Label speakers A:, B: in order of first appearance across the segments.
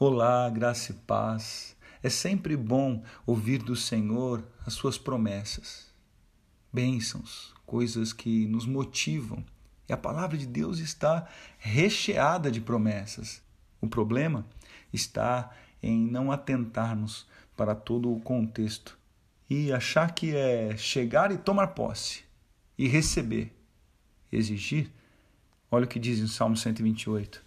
A: Olá, graça e paz. É sempre bom ouvir do Senhor as suas promessas, bênçãos, coisas que nos motivam. E a palavra de Deus está recheada de promessas. O problema está em não atentarmos para todo o contexto e achar que é chegar e tomar posse e receber, exigir. Olha o que diz em Salmo 128.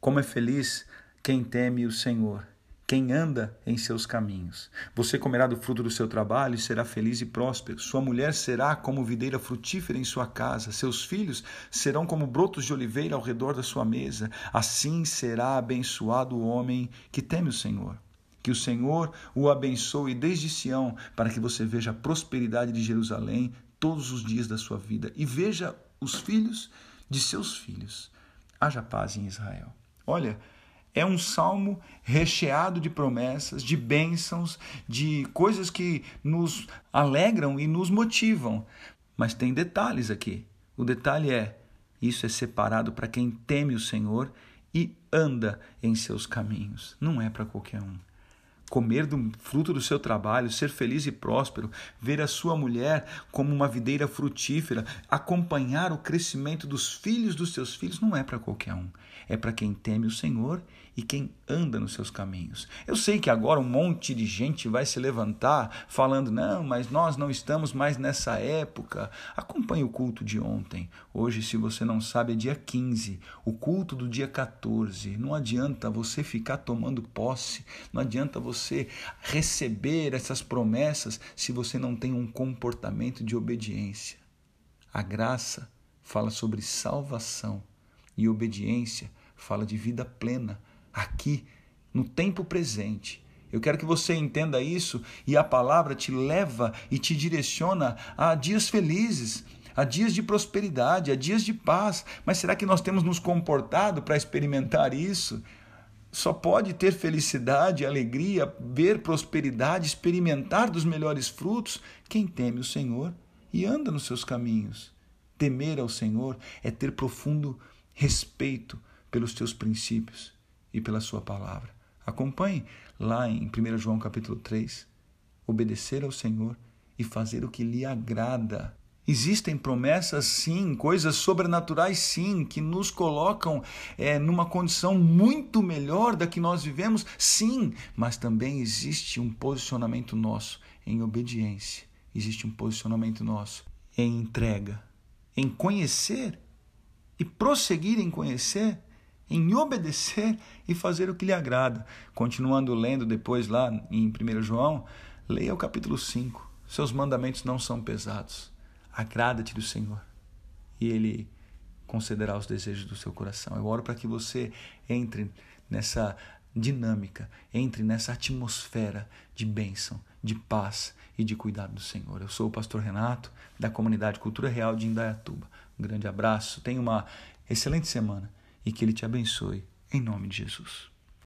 A: Como é feliz quem teme o Senhor, quem anda em seus caminhos. Você comerá do fruto do seu trabalho e será feliz e próspero. Sua mulher será como videira frutífera em sua casa. Seus filhos serão como brotos de oliveira ao redor da sua mesa. Assim será abençoado o homem que teme o Senhor. Que o Senhor o abençoe desde Sião, para que você veja a prosperidade de Jerusalém todos os dias da sua vida e veja os filhos de seus filhos. Haja paz em Israel. Olha, é um salmo recheado de promessas, de bênçãos, de coisas que nos alegram e nos motivam. Mas tem detalhes aqui. O detalhe é: isso é separado para quem teme o Senhor e anda em seus caminhos. Não é para qualquer um comer do fruto do seu trabalho, ser feliz e próspero, ver a sua mulher como uma videira frutífera, acompanhar o crescimento dos filhos dos seus filhos, não é para qualquer um. É para quem teme o Senhor e quem anda nos seus caminhos. Eu sei que agora um monte de gente vai se levantar falando: não, mas nós não estamos mais nessa época. Acompanhe o culto de ontem. Hoje, se você não sabe, é dia 15, o culto do dia 14. Não adianta você ficar tomando posse, não adianta você você receber essas promessas se você não tem um comportamento de obediência. A graça fala sobre salvação e obediência fala de vida plena, aqui, no tempo presente. Eu quero que você entenda isso e a palavra te leva e te direciona a dias felizes, a dias de prosperidade, a dias de paz. Mas será que nós temos nos comportado para experimentar isso? Só pode ter felicidade, alegria, ver prosperidade, experimentar dos melhores frutos quem teme o Senhor e anda nos seus caminhos. Temer ao Senhor é ter profundo respeito pelos teus princípios e pela sua palavra. Acompanhe lá em 1 João capítulo 3, obedecer ao Senhor e fazer o que lhe agrada Existem promessas, sim, coisas sobrenaturais, sim, que nos colocam é, numa condição muito melhor da que nós vivemos, sim, mas também existe um posicionamento nosso em obediência, existe um posicionamento nosso em entrega, em conhecer e prosseguir em conhecer, em obedecer e fazer o que lhe agrada. Continuando lendo depois lá em 1 João, leia o capítulo 5. Seus mandamentos não são pesados Agrada-te do Senhor e Ele concederá os desejos do seu coração. Eu oro para que você entre nessa dinâmica, entre nessa atmosfera de bênção, de paz e de cuidado do Senhor. Eu sou o pastor Renato, da comunidade Cultura Real de Indaiatuba. Um grande abraço, tenha uma excelente semana e que Ele te abençoe, em nome de Jesus.